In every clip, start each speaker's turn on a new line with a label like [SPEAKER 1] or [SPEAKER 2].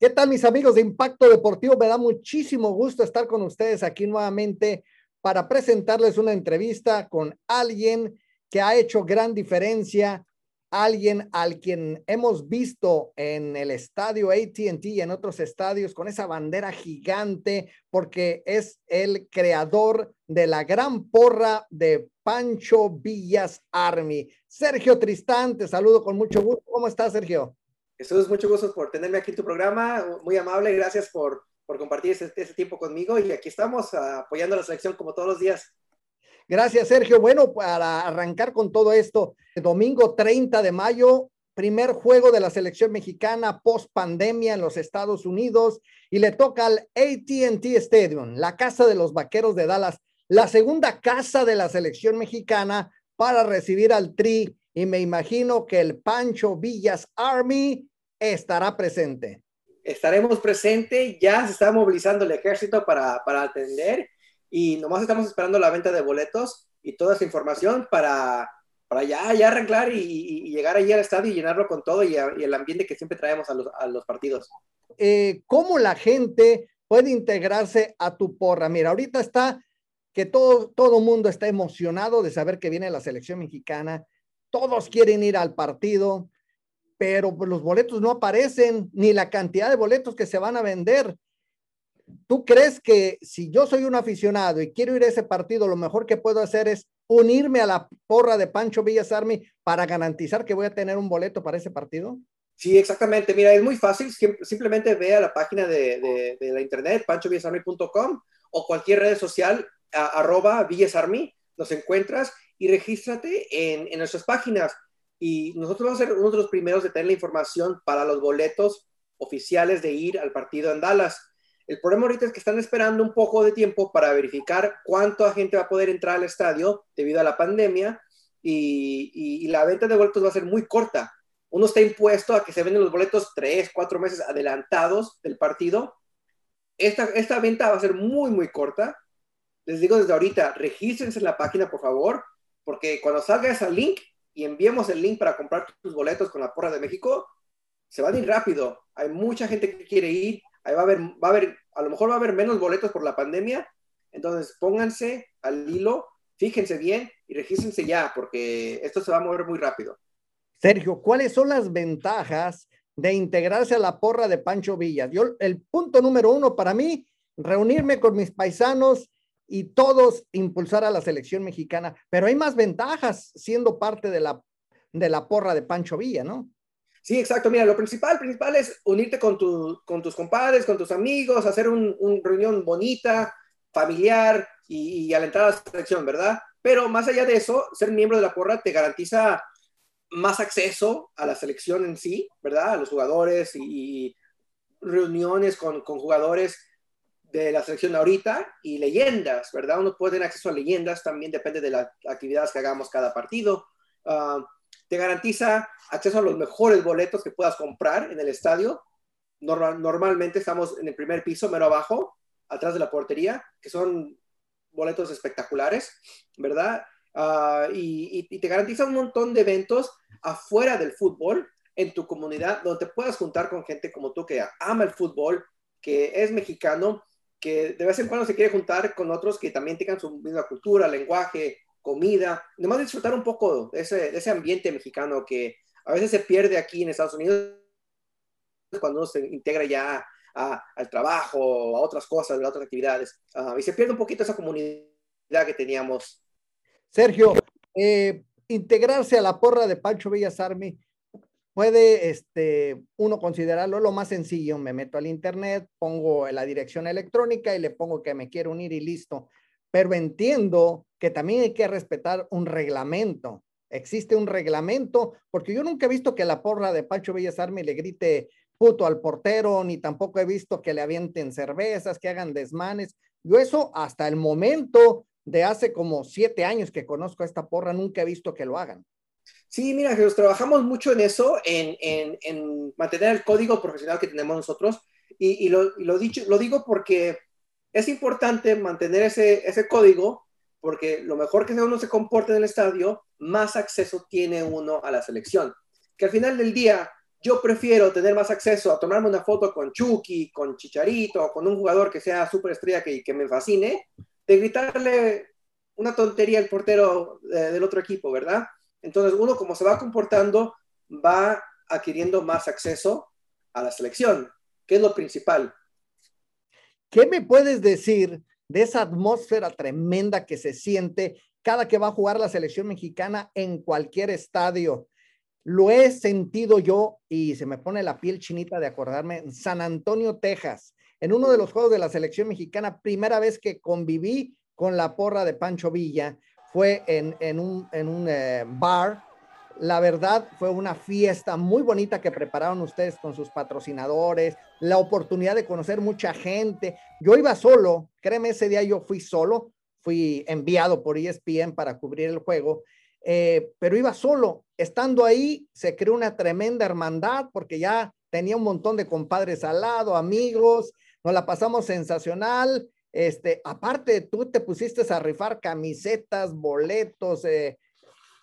[SPEAKER 1] ¿Qué tal mis amigos de Impacto Deportivo? Me da muchísimo gusto estar con ustedes aquí nuevamente para presentarles una entrevista con alguien que ha hecho gran diferencia, alguien al quien hemos visto en el estadio ATT y en otros estadios con esa bandera gigante, porque es el creador de la gran porra de Pancho Villas Army. Sergio Tristán, te saludo con mucho gusto. ¿Cómo estás, Sergio?
[SPEAKER 2] Jesús, mucho gusto por tenerme aquí en tu programa. Muy amable, gracias por, por compartir ese, tiempo conmigo. Y aquí estamos apoyando a la selección como todos los días.
[SPEAKER 1] Gracias, Sergio. Bueno, para arrancar con todo esto, domingo 30 de mayo, primer juego de la selección mexicana post pandemia en los Estados Unidos y le toca al ATT Stadium, la casa de los vaqueros de Dallas, la segunda casa de la selección mexicana para recibir al Tri. Y me imagino que el Pancho Villas Army estará presente.
[SPEAKER 2] Estaremos presente, ya se está movilizando el ejército para, para atender y nomás estamos esperando la venta de boletos y toda esa información para, para ya, ya arreglar y, llegar allí al estadio y llenarlo con todo y, el ambiente que siempre traemos a los, a los partidos.
[SPEAKER 1] Eh, ¿Cómo la gente puede integrarse a tu porra? Mira, ahorita está que todo, todo mundo está emocionado de saber que viene la selección mexicana, todos quieren ir al partido, pero pues, los boletos no aparecen, ni la cantidad de boletos que se van a vender. ¿Tú crees que si yo soy un aficionado y quiero ir a ese partido, lo mejor que puedo hacer es unirme a la porra de Pancho Villas Army para garantizar que voy a tener un boleto para ese partido?
[SPEAKER 2] Sí, exactamente. Mira, es muy fácil. Simplemente ve a la página de, la internet, panchovillasarmy.com o cualquier red social, arroba villasarmy, los encuentras y regístrate en, en nuestras páginas y nosotros vamos a ser uno de los primeros de tener la información para los boletos oficiales de ir al partido en Dallas. El problema ahorita es que están esperando un poco de tiempo para verificar cuánta gente va a poder entrar al estadio debido a la pandemia y, y, la venta de boletos va a ser muy corta. Uno está impuesto a que se venden los boletos tres, cuatro meses adelantados del partido. Esta, esta venta va a ser muy, muy corta. Les digo desde ahorita, regístrense en la página, por favor, porque cuando salga ese link, y enviemos el link para comprar tus boletos con la porra de México, se van a ir rápido. Hay mucha gente que quiere ir. Ahí va a haber, va a haber, a lo mejor va a haber menos boletos por la pandemia. Entonces pónganse al hilo, fíjense bien y regístrense ya, porque esto se va a mover muy rápido.
[SPEAKER 1] Sergio, ¿cuáles son las ventajas de integrarse a la porra de Pancho Villas? Yo, el punto número uno para mí, reunirme con mis paisanos y todos impulsar a la selección mexicana, pero hay más ventajas siendo parte de la, de la porra de Pancho Villa, ¿no?
[SPEAKER 2] Sí, exacto. Mira, lo principal, principal es unirte con, tu, con tus compadres, con tus amigos, hacer una un reunión bonita, familiar y, y alentar a la selección, ¿verdad? Pero más allá de eso, ser miembro de la porra te garantiza más acceso a la selección en sí, ¿verdad? A los jugadores y, y reuniones con, con jugadores de la selección ahorita y leyendas, ¿verdad? Uno puede tener acceso a leyendas, también depende de las actividades que hagamos cada partido. Ah, te garantiza acceso a los mejores boletos que puedas comprar en el estadio. normalmente estamos en el primer piso, mero abajo, atrás de la portería, que son boletos espectaculares, ¿verdad? Ah, y, te garantiza un montón de eventos afuera del fútbol en tu comunidad, donde puedas juntar con gente como tú que ama el fútbol, que es mexicano que de vez en cuando se quiere juntar con otros que también tengan su misma cultura, lenguaje, comida, nomás disfrutar un poco de ese, de ese ambiente mexicano que a veces se pierde aquí en Estados Unidos cuando uno se integra ya al trabajo, a otras cosas, a otras actividades, ah, y se pierde un poquito esa comunidad que teníamos.
[SPEAKER 1] Sergio, eh, integrarse a la porra de Pancho Villas Army puede este, uno considerarlo lo más sencillo. Me meto al internet, pongo la dirección electrónica y le pongo que me quiero unir y listo. Pero entiendo que también hay que respetar un reglamento. Existe un reglamento, porque yo nunca he visto que la porra de Pancho Villas Army le grite puto al portero, ni tampoco he visto que le avienten cervezas, que hagan desmanes. Yo eso hasta el momento de hace como siete años que conozco a esta porra, nunca he visto que lo hagan.
[SPEAKER 2] Sí, mira, Jesús, trabajamos mucho en eso, en, en, en, mantener el código profesional que tenemos nosotros. Y, y, lo, lo, dicho, lo digo porque es importante mantener ese, ese código, porque lo mejor que uno se comporte en el estadio, más acceso tiene uno a la selección. Que al final del día, yo prefiero tener más acceso a tomarme una foto con Chucky, con Chicharito, con un jugador que sea súper estrella que, que me fascine, de gritarle una tontería al portero eh, del otro equipo, ¿verdad? Entonces uno como se va comportando va adquiriendo más acceso a la selección, que es lo principal.
[SPEAKER 1] ¿Qué me puedes decir de esa atmósfera tremenda que se siente cada que va a jugar la selección mexicana en cualquier estadio? Lo he sentido yo y se me pone la piel chinita de acordarme en San Antonio, Texas, en uno de los juegos de la selección mexicana, primera vez que conviví con la porra de Pancho Villa, fue en, un, eh, bar la verdad fue una fiesta muy bonita que prepararon ustedes con sus patrocinadores, la oportunidad de conocer mucha gente. Yo iba solo, créeme, ese día yo fui solo, fui enviado por ESPN para cubrir el juego, eh, pero iba solo. Estando ahí, se creó una tremenda hermandad porque ya tenía un montón de compadres al lado, amigos, nos la pasamos sensacional. Este, aparte, tú te pusiste a rifar camisetas, boletos, eh,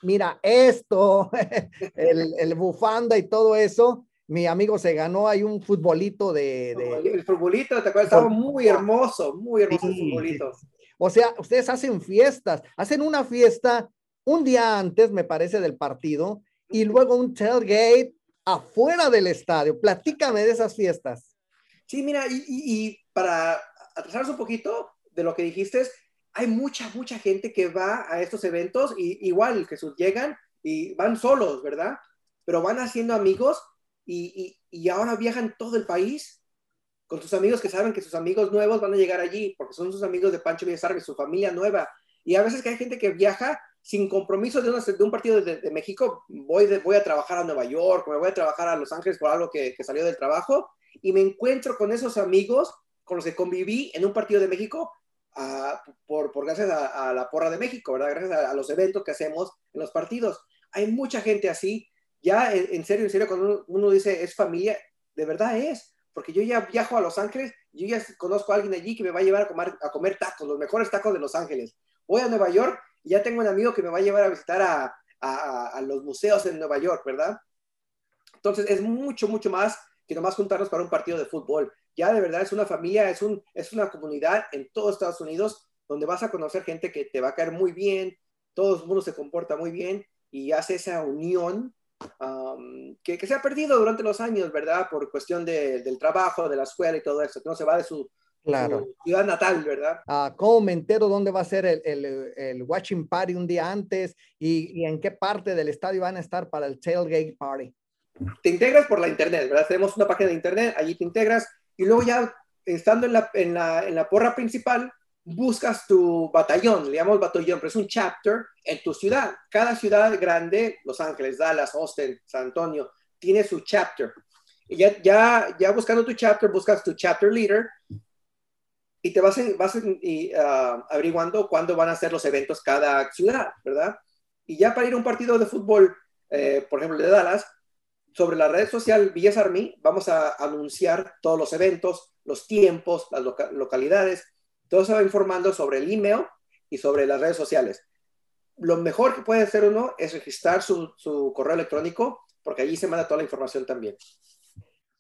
[SPEAKER 1] mira esto, el, bufanda y todo eso. Mi amigo se ganó ahí un futbolito de...
[SPEAKER 2] El futbolito, ¿te acuerdas? Estaba muy hermoso, muy hermoso el futbolito.
[SPEAKER 1] O sea, ustedes hacen fiestas, hacen una fiesta un día antes, me parece, del partido, y luego un tailgate afuera del estadio. Platícame de esas fiestas.
[SPEAKER 2] Sí, mira, y, y para atrasarse un poquito de lo que dijiste, hay mucha, mucha gente que va a estos eventos y igual que sus llegan y van solos, ¿verdad? Pero van haciendo amigos y, y, ahora viajan todo el país con sus amigos que saben que sus amigos nuevos van a llegar allí porque son sus amigos de Pancho Villasarbe, su familia nueva. Y a veces que hay gente que viaja sin compromiso de, de un partido de, México, voy, voy a trabajar a Nueva York, me voy a trabajar a Los Ángeles por algo que salió del trabajo y me encuentro con esos amigos con los que conviví en un partido de México por, por, gracias a, la porra de México, ¿verdad? Gracias a, los eventos que hacemos en los partidos. Hay mucha gente así. Ya en, serio, en serio, cuando uno, dice es familia, de verdad es. Porque yo ya viajo a Los Ángeles, yo ya conozco a alguien allí que me va a llevar a comer, a comer tacos, los mejores tacos de Los Ángeles. Voy a Nueva York y ya tengo un amigo que me va a llevar a visitar a, a los museos en Nueva York, ¿verdad? Entonces es mucho, mucho más que nomás juntarnos para un partido de fútbol ya de verdad es una familia, es, un, es una comunidad en todos Estados Unidos donde vas a conocer gente que te va a caer muy bien, todo el mundo se comporta muy bien y hace esa unión que, que, se ha perdido durante los años, ¿verdad? Por cuestión de, del trabajo, de la escuela y todo eso, que no se va de su,
[SPEAKER 1] claro.
[SPEAKER 2] ciudad natal, ¿verdad?
[SPEAKER 1] Ah, ¿Cómo me entero dónde va a ser el, el, el watching party un día antes y, y, en qué parte del estadio van a estar para el tailgate party?
[SPEAKER 2] Te integras por la internet, ¿verdad? Tenemos una página de internet, allí te integras y luego ya estando en la, en la, en la porra principal, buscas tu batallón, le llamamos batallón, pero es un chapter en tu ciudad. Cada ciudad grande, Los Ángeles, Dallas, Austin, San Antonio, tiene su chapter. Y ya, ya, ya buscando tu chapter, buscas tu chapter leader y te vas, vas y, uh, averiguando cuándo van a ser los eventos cada ciudad, ¿verdad? Y ya para ir a un partido de fútbol, eh, por ejemplo, de Dallas, sobre la red social Villas Army vamos a anunciar todos los eventos, los tiempos, las localidades. Todo se va informando sobre el email y sobre las redes sociales. Lo mejor que puede hacer uno es registrar su, correo electrónico porque allí se manda toda la información también.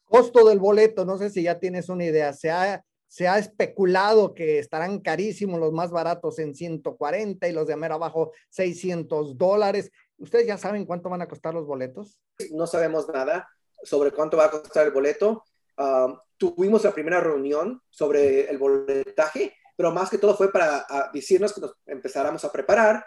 [SPEAKER 1] Costo del boleto, no sé si ya tienes una idea. Se ha, se ha especulado que estarán carísimos los más baratos en 140 y los de mero abajo 600 dólares. ¿Ustedes ya saben cuánto van a costar los boletos?
[SPEAKER 2] No sabemos nada sobre cuánto va a costar el boleto. Ah, tuvimos la primera reunión sobre el boletaje, pero más que todo fue para ah, decirnos que nos empezáramos a preparar,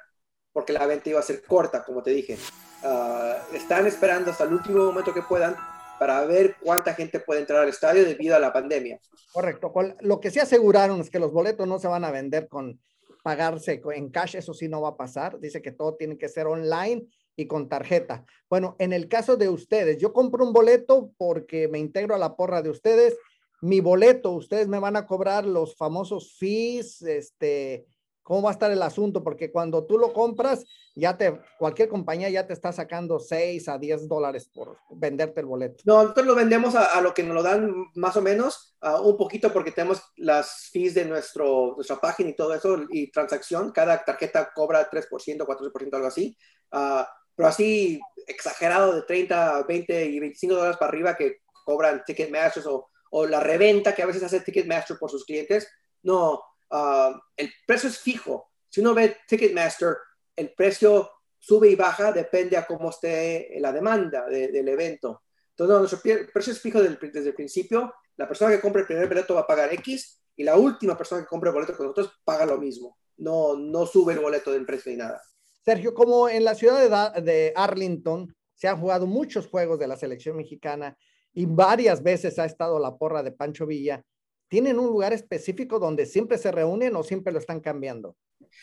[SPEAKER 2] porque la venta iba a ser corta, como te dije. Ah, están esperando hasta el último momento que puedan para ver cuánta gente puede entrar al estadio debido a la pandemia.
[SPEAKER 1] Correcto. Lo que se aseguraron es que los boletos no se van a vender con pagarse en cash, eso sí no va a pasar. Dice que todo tiene que ser online y con tarjeta. Bueno, en el caso de ustedes, yo compro un boleto porque me integro a la porra de ustedes. Mi boleto, ustedes me van a cobrar los famosos fees, este, ¿Cómo va a estar el asunto? Porque cuando tú lo compras, ya te, cualquier compañía ya te está sacando 6 a 10 dólares por venderte el boleto.
[SPEAKER 2] No, nosotros lo vendemos a, lo que nos lo dan más o menos, un poquito porque tenemos las fees de nuestro, nuestra página y todo eso y transacción. Cada tarjeta cobra 3%, 4%, algo así. Uh, pero así exagerado de 30, 20 y 25 dólares para arriba que cobran Ticketmasters o, o la reventa que a veces hace Ticketmaster por sus clientes. No, ah, el precio es fijo. Si uno ve Ticketmaster, el precio sube y baja, depende a cómo esté la demanda del evento. Entonces, nuestro precio es fijo desde el principio. La persona que compre el primer boleto va a pagar X y la última persona que compre el boleto con nosotros paga lo mismo. No, no sube el boleto de precio ni nada.
[SPEAKER 1] Sergio, como en la ciudad de Arlington se han jugado muchos juegos de la selección mexicana y varias veces ha estado la porra de Pancho Villa, ¿tienen un lugar específico donde siempre se reúnen o siempre lo están cambiando?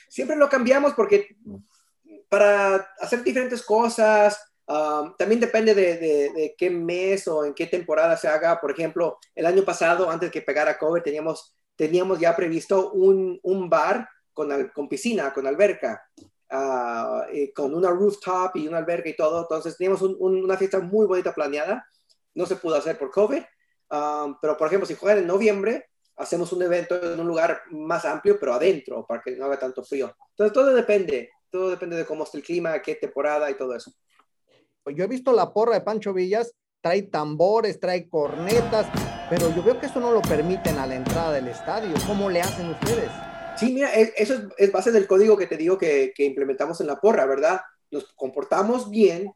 [SPEAKER 2] Siempre lo cambiamos porque para hacer diferentes cosas, um, también depende de, qué mes o en qué temporada se haga. Por ejemplo, el año pasado, antes que pegara COVID, teníamos, teníamos ya previsto un, un bar con, con piscina, con alberca. Uh, con una rooftop y una alberca y todo. Entonces teníamos una fiesta muy bonita planeada. No se pudo hacer por COVID. Um, pero, por ejemplo, si juegan en noviembre, hacemos un evento en un lugar más amplio, pero adentro, para que no haga tanto frío. Entonces, todo depende. Todo depende de cómo está el clima, qué temporada y todo eso.
[SPEAKER 1] Pues yo he visto la porra de Pancho Villas, trae tambores, trae cornetas, pero yo veo que eso no lo permiten a la entrada del estadio. ¿Cómo le hacen ustedes?
[SPEAKER 2] Sí, mira, eso es, base del código que te digo que, que implementamos en la porra, ¿verdad? Nos comportamos bien,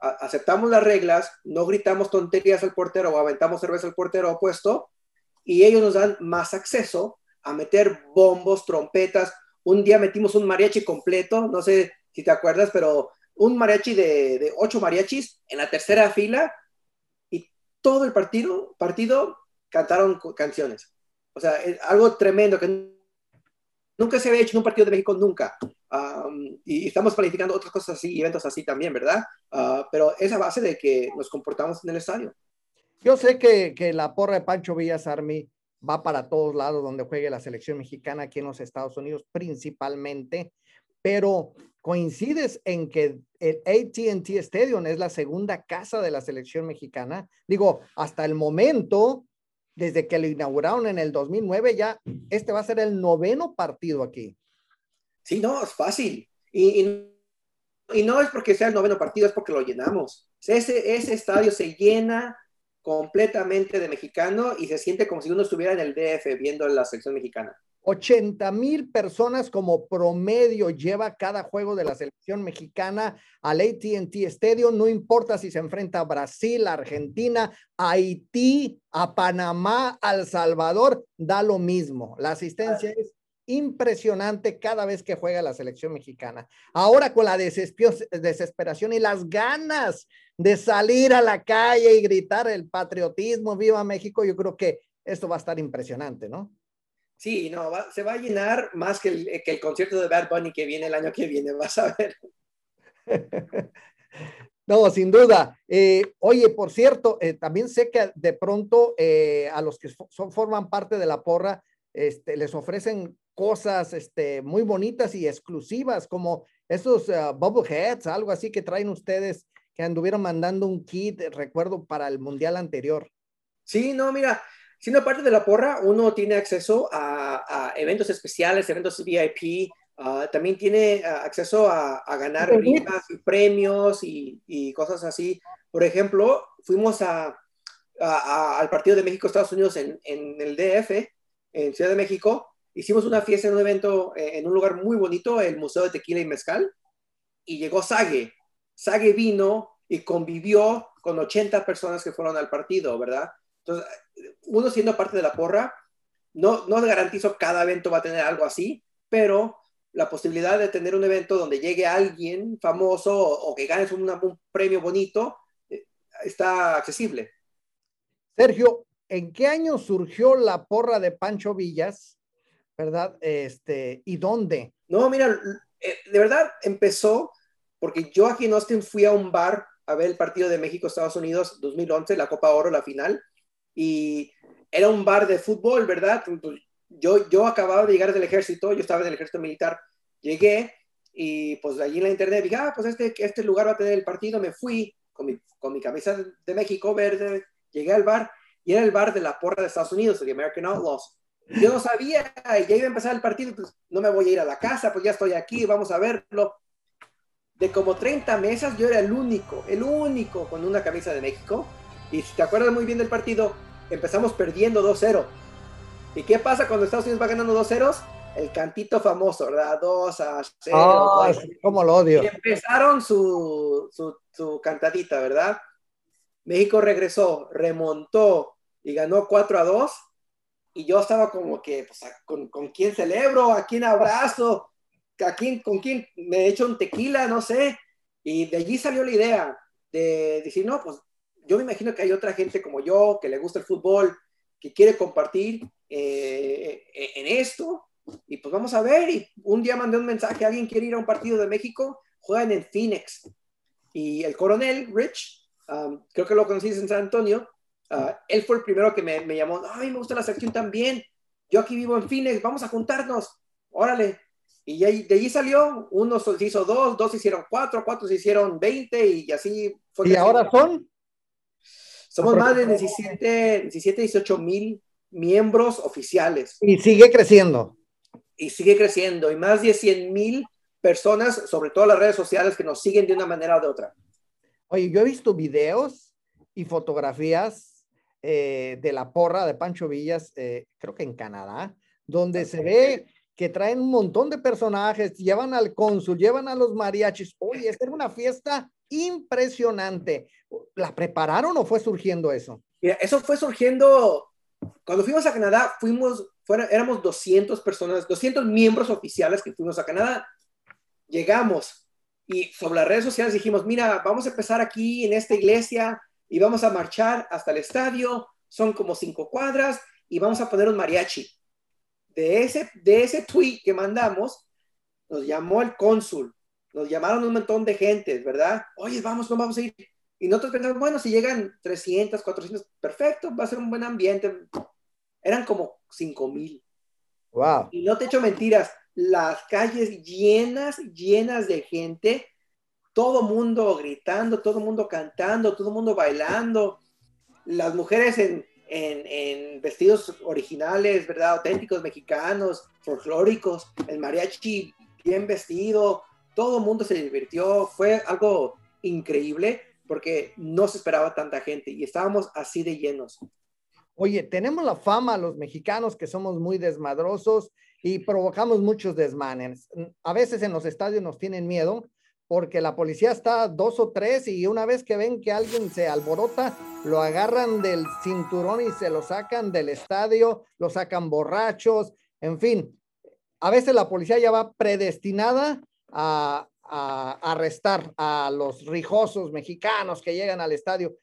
[SPEAKER 2] aceptamos las reglas, no gritamos tonterías al portero o aventamos cerveza al portero opuesto, y ellos nos dan más acceso a meter bombos, trompetas, un día metimos un mariachi completo, no sé si te acuerdas, pero un mariachi de, ocho mariachis en la tercera fila y todo el partido, partido cantaron canciones. O sea, es algo tremendo que nunca se había hecho en un partido de México, nunca. Y estamos planificando otras cosas así, eventos así también, ¿verdad? Uh, pero esa base de que nos comportamos en el estadio.
[SPEAKER 1] Yo sé que, que la porra de Pancho Villas Army va para todos lados donde juegue la selección mexicana aquí en los Estados Unidos principalmente, pero coincides en que el ATT Stadium es la segunda casa de la selección mexicana. Digo, hasta el momento, desde que lo inauguraron en el 2009, ya este va a ser el noveno partido aquí.
[SPEAKER 2] Sí, no, es fácil. Y, y, no es porque sea el noveno partido, es porque lo llenamos. Ese, ese estadio se llena completamente de mexicano y se siente como si uno estuviera en el DF viendo la selección mexicana.
[SPEAKER 1] 80 mil personas como promedio lleva cada juego de la selección mexicana al ATT Stadium, no importa si se enfrenta a Brasil, a Argentina, a Haití, a Panamá, a El Salvador, da lo mismo. La asistencia es impresionante cada vez que juega la selección mexicana. Ahora con la desesperación y las ganas de salir a la calle y gritar el patriotismo, viva México, yo creo que esto va a estar impresionante, ¿no?
[SPEAKER 2] Sí, no, se va a llenar más que el, que el concierto de Bad Bunny que viene el año que viene, vas a ver.
[SPEAKER 1] No, sin duda. Eh, oye, por cierto, eh, también sé que de pronto eh, a los que son, forman parte de la porra, este, les ofrecen cosas este, muy bonitas y exclusivas, como esos uh, bubble heads, algo así que traen ustedes, que anduvieron mandando un kit, recuerdo, para el mundial anterior.
[SPEAKER 2] Sí, no, mira, siendo parte de la porra, uno tiene acceso a, eventos especiales, eventos VIP, uh, también tiene uh, acceso a, ganar premios y, cosas así. Por ejemplo, fuimos a, al partido de México-Estados Unidos en, en el DF, en Ciudad de México, hicimos una fiesta en un evento eh, en un lugar muy bonito, el Museo de Tequila y Mezcal, y llegó Sage. Sage vino y convivió con 80 personas que fueron al partido, ¿verdad? Entonces, uno siendo parte de la porra, no, no garantizo cada evento va a tener algo así, pero la posibilidad de tener un evento donde llegue alguien famoso o, que ganes un, premio bonito eh, está accesible.
[SPEAKER 1] Sergio, ¿en qué año surgió la porra de Pancho Villas? ¿Verdad? Este, ¿y dónde?
[SPEAKER 2] No, mira, eh, de verdad empezó porque yo aquí en Austin fui a un bar a ver el partido de México-Estados Unidos 2011, la Copa Oro, la final, y era un bar de fútbol, ¿verdad? Yo, yo acababa de llegar del ejército, yo estaba en el ejército militar, llegué y pues allí en la internet dije, ah, pues este, este lugar va a tener el partido, me fui con mi, con mi camisa de México verde, llegué al bar y era el bar de la porra de Estados Unidos, el American Outlaws. Yo no sabía, y ya iba a empezar el partido, pues no me voy a ir a la casa, pues ya estoy aquí, vamos a verlo. de como 30 mesas, yo era el único, el único con una camisa de México. Y si te acuerdas muy bien del partido, empezamos perdiendo 2-0. ¿Y qué pasa cuando Estados Unidos va ganando 2-0? El cantito famoso, ¿verdad? 2 a 0.
[SPEAKER 1] Oh, ¿Cómo lo odio?
[SPEAKER 2] Y empezaron su, su, su cantadita, ¿verdad? México regresó, remontó y ganó 4 a 2. Y yo estaba como que, pues, ¿con, ¿con quién celebro? ¿A quién abrazo? ¿A quién, ¿Con quién me echo un tequila? No sé. Y de allí salió la idea de decir, no, pues yo me imagino que hay otra gente como yo que le gusta el fútbol, que quiere compartir eh, en esto. Y pues vamos a ver. Y un día mandé un mensaje, alguien quiere ir a un partido de México, juegan en Phoenix. Y el coronel Rich Um, creo que lo conocí en San Antonio, uh, él fue el primero que me, me, llamó, ay, me gusta la sección también, yo aquí vivo en Phoenix, vamos a juntarnos, órale. Y de allí salió, uno se hizo dos, dos se hicieron cuatro, cuatro se hicieron veinte y así
[SPEAKER 1] fue. ¿Y ahora son?
[SPEAKER 2] Somos más de 17, 17, 18 mil miembros oficiales.
[SPEAKER 1] Y sigue creciendo.
[SPEAKER 2] Y sigue creciendo. Y más de 100 mil personas, sobre todo las redes sociales, que nos siguen de una manera o de otra.
[SPEAKER 1] Oye, yo he visto videos y fotografías eh, de la porra de Pancho Villas, eh, creo que en Canadá, donde se ve que traen un montón de personajes, llevan al cónsul, llevan a los mariachis. Oye, es una fiesta impresionante. ¿La prepararon o fue surgiendo eso?
[SPEAKER 2] Mira, eso fue surgiendo cuando fuimos a Canadá, fuimos, fuera, éramos 200 personas, 200 miembros oficiales que fuimos a Canadá. Llegamos, y sobre las redes sociales dijimos, mira, vamos a empezar aquí en esta iglesia y vamos a marchar hasta el estadio, son como cinco cuadras y vamos a poner un mariachi. De ese, de ese tweet que mandamos, nos llamó el cónsul, nos llamaron un montón de gente, ¿verdad? Oye, vamos, no vamos a ir. Y nosotros pensamos, bueno, si llegan 300, 400, perfecto, va a ser un buen ambiente. Eran como 5 mil.
[SPEAKER 1] Wow.
[SPEAKER 2] Y no te echo mentiras, las calles llenas, llenas de gente, todo mundo gritando, todo mundo cantando, todo mundo bailando, las mujeres en, en, vestidos originales, ¿verdad? Auténticos mexicanos, folclóricos, el mariachi bien vestido, todo mundo se divirtió, fue algo increíble porque no se esperaba tanta gente y estábamos así de llenos.
[SPEAKER 1] Oye, tenemos la fama los mexicanos que somos muy desmadrosos y provocamos muchos desmanes. A veces en los estadios nos tienen miedo porque la policía está dos o tres y una vez que ven que alguien se alborota, lo agarran del cinturón y se lo sacan del estadio, lo sacan borrachos, en fin. A veces la policía ya va predestinada a, arrestar a los rijosos mexicanos que llegan al estadio.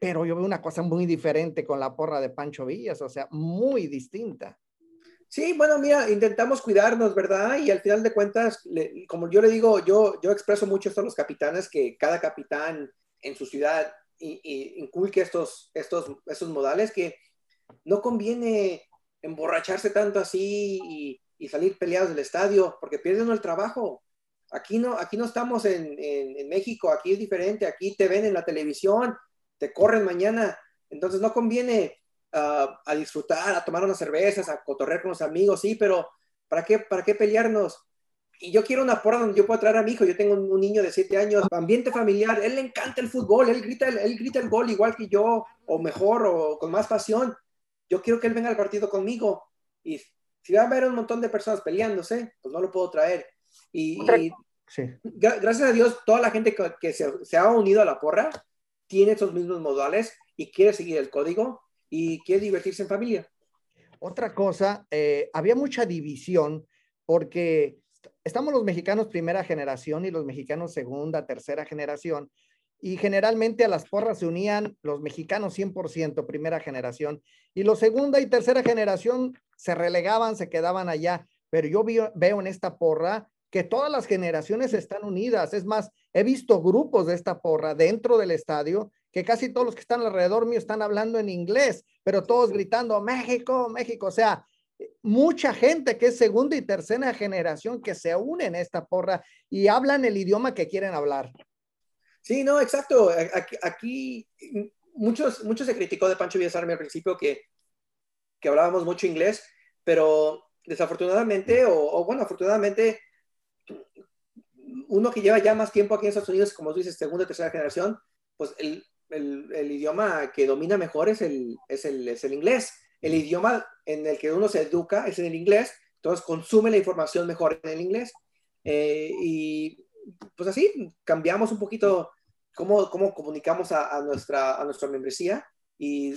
[SPEAKER 1] Pero yo veo una cosa muy diferente con la porra de Pancho Villas, o sea, muy distinta.
[SPEAKER 2] Sí, bueno, mira, intentamos cuidarnos, ¿verdad? Y al final de cuentas, como yo le digo, yo, yo expreso mucho esto a los capitanes, que cada capitán en su ciudad inculque estos, estos, estos modales, que no conviene emborracharse tanto así y, salir peleados del estadio, porque pierden el trabajo. Aquí no, aquí no estamos en, en México, aquí es diferente, aquí te ven en la televisión, te corren mañana, entonces no conviene a disfrutar, a tomar unas cervezas, a cotorrear con los amigos, sí, pero ¿para qué, para qué pelearnos? Y yo quiero una porra donde yo pueda traer a mi hijo. Yo tengo un, niño de 7 años, ambiente familiar. Él le encanta el fútbol. Él grita el, él grita el gol igual que yo, o mejor, o con más pasión. Yo quiero que él venga al partido conmigo. Y si va a haber un montón de personas peleándose, pues no lo puedo traer. Y, gracias a Dios, toda la gente que, se, se, ha unido a la porra tiene esos mismos modales y quiere seguir el código y quiere divertirse en familia.
[SPEAKER 1] Otra cosa, eh, había mucha división porque estamos los mexicanos primera generación y los mexicanos segunda, tercera generación, y generalmente a las porras se unían los mexicanos 100% primera generación, y los segunda y tercera generación se relegaban, se quedaban allá, pero yo veo en esta porra que todas las generaciones están unidas. Es más, he visto grupos de esta porra dentro del estadio que casi todos los que están alrededor mío están hablando en inglés, pero todos gritando México, México. O sea, mucha gente que es segunda y tercera generación que se unen a esta porra y hablan el idioma que quieren hablar.
[SPEAKER 2] Sí, no, exacto. Aquí, muchos, muchos se criticó de Pancho Villasarme al principio que, que hablábamos mucho inglés, pero desafortunadamente, o, o bueno, afortunadamente, uno que lleva ya más tiempo aquí en Estados Unidos, como tú dices, segunda o tercera generación, pues el, el, el, idioma que domina mejor es el, es, el, es el inglés. El idioma en el que uno se educa es en el inglés, entonces consume la información mejor en el inglés. Eh, y pues así cambiamos un poquito cómo, cómo comunicamos a, a, nuestra, a nuestra membresía y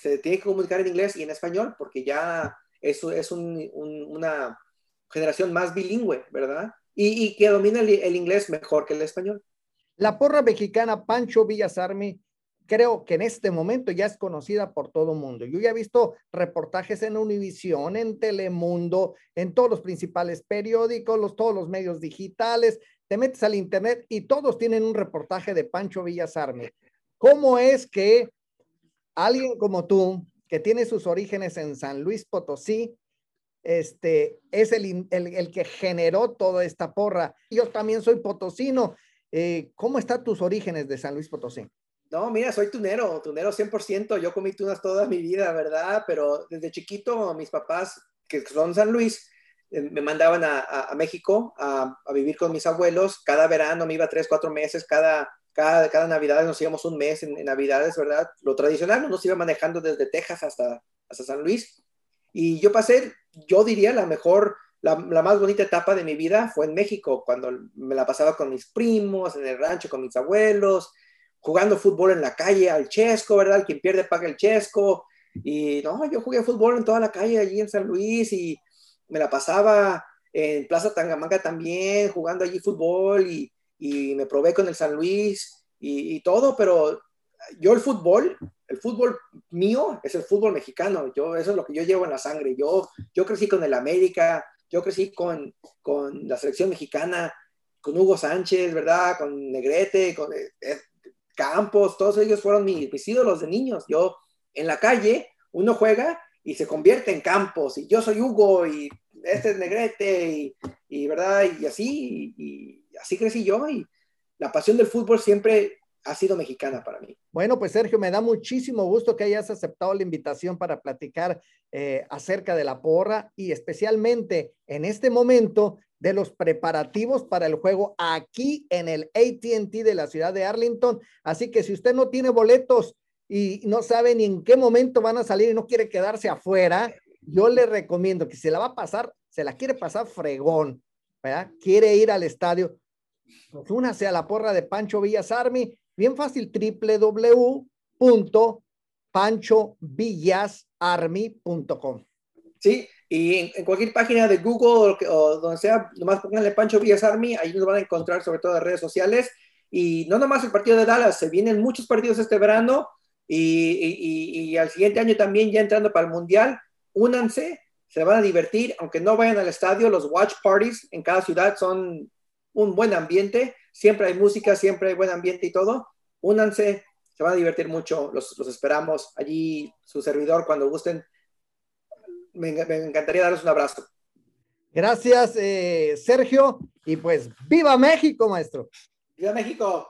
[SPEAKER 2] se tiene que comunicar en inglés y en español porque ya eso es un, un, una generación más bilingüe, ¿verdad? Y, y que domina el, el, inglés mejor que el español.
[SPEAKER 1] La porra mexicana Pancho Villasarmi creo que en este momento ya es conocida por todo el mundo. Yo ya he visto reportajes en Univisión, en Telemundo, en todos los principales periódicos, los, todos los medios digitales. Te metes al internet y todos tienen un reportaje de Pancho Villasarme. ¿Cómo es que alguien como tú, que tiene sus orígenes en San Luis Potosí, este, es el, el, el que generó toda esta porra? Yo también soy potosino. Eh, ¿Cómo están tus orígenes de San Luis Potosí?
[SPEAKER 2] No, mira, soy tunero, tunero 100%. Yo comí tunas toda mi vida, ¿verdad? Pero desde chiquito, mis papás, que son San Luis, eh, me mandaban a, a, a México a, a, vivir con mis abuelos. Cada verano me iba tres, cuatro meses. Cada, cada, cada Navidad nos íbamos un mes en, en, Navidades, ¿verdad? Lo tradicional nos iba manejando desde Texas hasta, hasta San Luis. Y yo pasé, yo diría, la mejor, la, más bonita etapa de mi vida fue en México, cuando me la pasaba con mis primos, en el rancho, con mis abuelos jugando fútbol en la calle al chesco, ¿verdad? Quien pierde paga el chesco. Y no, yo jugué fútbol en toda la calle allí en San Luis y me la pasaba en Plaza Tangamanga también, jugando allí fútbol y, y me probé con el San Luis y, y, todo, pero yo el fútbol, el fútbol mío es el fútbol mexicano, yo, eso es lo que yo llevo en la sangre, yo, yo crecí con el América, yo crecí con, con la selección mexicana, con Hugo Sánchez, ¿verdad? Con Negrete, con, eh, Campos, todos ellos fueron mis, mis, ídolos de niños. Yo en la calle, uno juega y se convierte en Campos, y yo soy Hugo, y este es Negrete, y, ¿verdad? Y así, y, así crecí yo, y la pasión del fútbol siempre ha sido mexicana para mí.
[SPEAKER 1] Bueno, pues Sergio, me da muchísimo gusto que hayas aceptado la invitación para platicar eh, acerca de la porra y especialmente en este momento de los preparativos para el juego aquí en el ATT de la ciudad de Arlington. Así que si usted no tiene boletos y no sabe ni en qué momento van a salir y no quiere quedarse afuera, yo le recomiendo que si la va a pasar, se la quiere pasar fregón, ¿verdad? Quiere ir al estadio, pues únase la porra de Pancho Villas Army, bien fácil, www.panchovillasarmy.com.
[SPEAKER 2] Sí, y en, cualquier página de Google o, o, donde sea, nomás pónganle Pancho Villas Army, ahí nos van a encontrar sobre todo en redes sociales. Y no nomás el partido de Dallas, se vienen muchos partidos este verano y, y, y, al siguiente año también ya entrando para el Mundial. Únanse, se van a divertir, aunque no vayan al estadio, los watch parties en cada ciudad son un buen ambiente, siempre hay música, siempre hay buen ambiente y todo. Únanse, se van a divertir mucho, los, los esperamos allí, su servidor, cuando gusten me, me encantaría darles un abrazo.
[SPEAKER 1] Gracias, eh, Sergio. Y pues, ¡viva México, maestro!
[SPEAKER 2] ¡Viva México!